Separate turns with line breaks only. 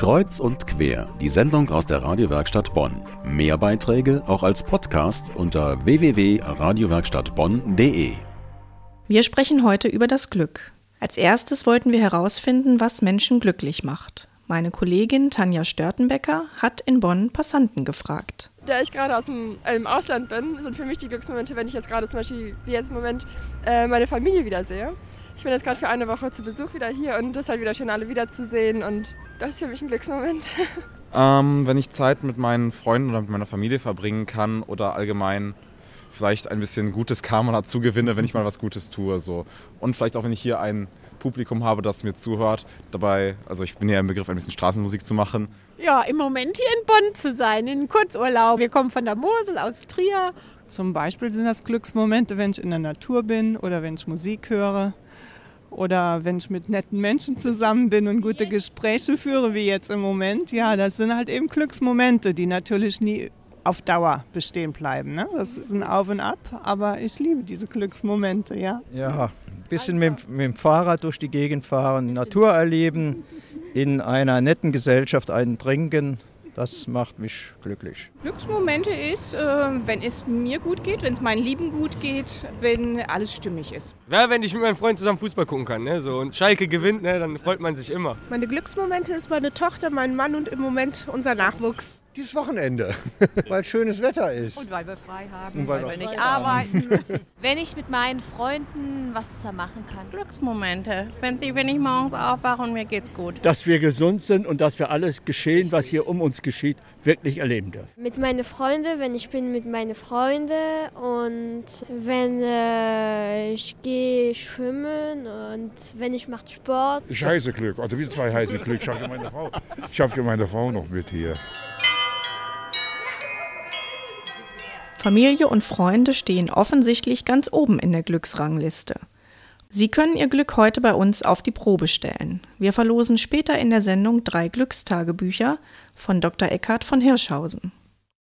Kreuz und quer, die Sendung aus der Radiowerkstatt Bonn. Mehr Beiträge auch als Podcast unter www.radiowerkstattbonn.de.
Wir sprechen heute über das Glück. Als erstes wollten wir herausfinden, was Menschen glücklich macht. Meine Kollegin Tanja Störtenbecker hat in Bonn Passanten gefragt.
Da ich gerade aus dem äh, im Ausland bin, sind für mich die Glücksmomente, wenn ich jetzt gerade zum Beispiel, wie jetzt im Moment, äh, meine Familie wiedersehe. Ich bin jetzt gerade für eine Woche zu Besuch wieder hier und es ist halt wieder schön, alle wiederzusehen und das ist für mich ein Glücksmoment.
Ähm, wenn ich Zeit mit meinen Freunden oder mit meiner Familie verbringen kann oder allgemein vielleicht ein bisschen gutes Karma dazu gewinne, wenn ich mal was Gutes tue. So. Und vielleicht auch, wenn ich hier ein Publikum habe, das mir zuhört. Dabei, also ich bin ja im Begriff, ein bisschen Straßenmusik zu machen.
Ja, im Moment hier in Bonn zu sein, in Kurzurlaub. Wir kommen von der Mosel aus Trier.
Zum Beispiel sind das Glücksmomente, wenn ich in der Natur bin oder wenn ich Musik höre oder wenn ich mit netten Menschen zusammen bin und gute Gespräche führe, wie jetzt im Moment. Ja, das sind halt eben Glücksmomente, die natürlich nie auf Dauer bestehen bleiben. Ne? Das ist ein Auf und Ab, aber ich liebe diese Glücksmomente, ja.
Ja, ein bisschen mit, mit dem Fahrrad durch die Gegend fahren, Natur erleben, in einer netten Gesellschaft einen trinken, das macht mich glücklich.
Glücksmomente ist, äh, wenn es mir gut geht, wenn es meinen Lieben gut geht, wenn alles stimmig ist.
Ja, wenn ich mit meinem Freund zusammen Fußball gucken kann. Ne? So, und Schalke gewinnt, ne? dann freut man sich immer.
Meine Glücksmomente ist meine Tochter, mein Mann und im Moment unser Nachwuchs.
Dieses Wochenende, weil schönes Wetter ist.
Und weil wir frei haben,
Und
weil,
weil
wir
wir
nicht arbeiten.
Wenn ich mit meinen Freunden was zusammen machen kann.
Glücksmomente, wenn, sie, wenn ich morgens aufwache und mir geht's gut.
Dass wir gesund sind und dass wir alles geschehen, was hier um uns geschieht, wirklich erleben dürfen.
Mit meinen Freunden, wenn ich bin mit meinen Freunden und wenn äh, ich gehe schwimmen und wenn ich mache Sport.
Ich heiße Glück, also wie zwei heiße Glück. Ich habe ja meine Frau, ich habe ja meine Frau noch mit hier.
Familie und Freunde stehen offensichtlich ganz oben in der Glücksrangliste. Sie können Ihr Glück heute bei uns auf die Probe stellen. Wir verlosen später in der Sendung drei Glückstagebücher von Dr. Eckhard von Hirschhausen.